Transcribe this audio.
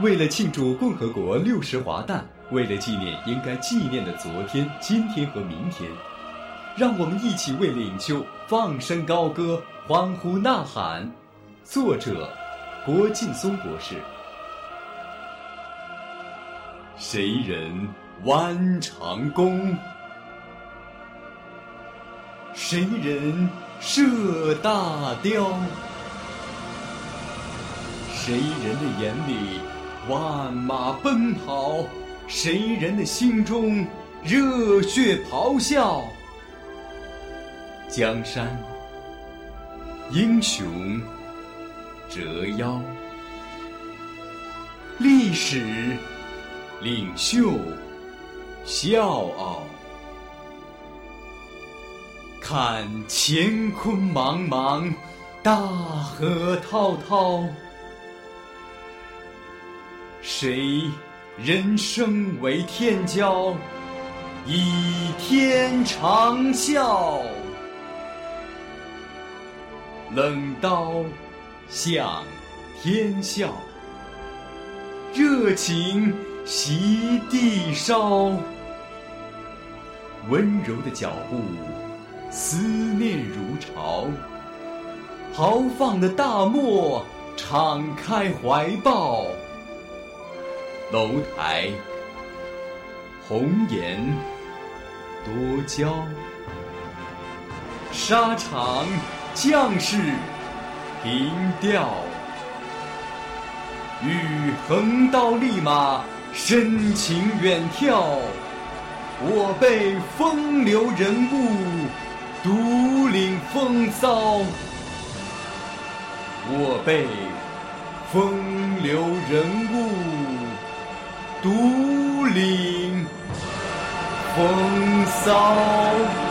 为了庆祝共和国六十华诞，为了纪念应该纪念的昨天、今天和明天，让我们一起为领袖放声高歌、欢呼呐喊。作者：郭劲松博士。谁人弯长弓？谁人射大雕？谁人的眼里？万马奔跑，谁人的心中热血咆哮？江山英雄折腰，历史领袖笑傲。看乾坤茫茫，大河滔滔。谁人生为天骄，倚天长啸？冷刀向天笑，热情袭地烧。温柔的脚步，思念如潮；豪放的大漠，敞开怀抱。楼台红颜多娇，沙场将士凭吊。欲横刀立马，深情远眺。我辈风流人物，独领风骚。我辈风流人物。独领风骚。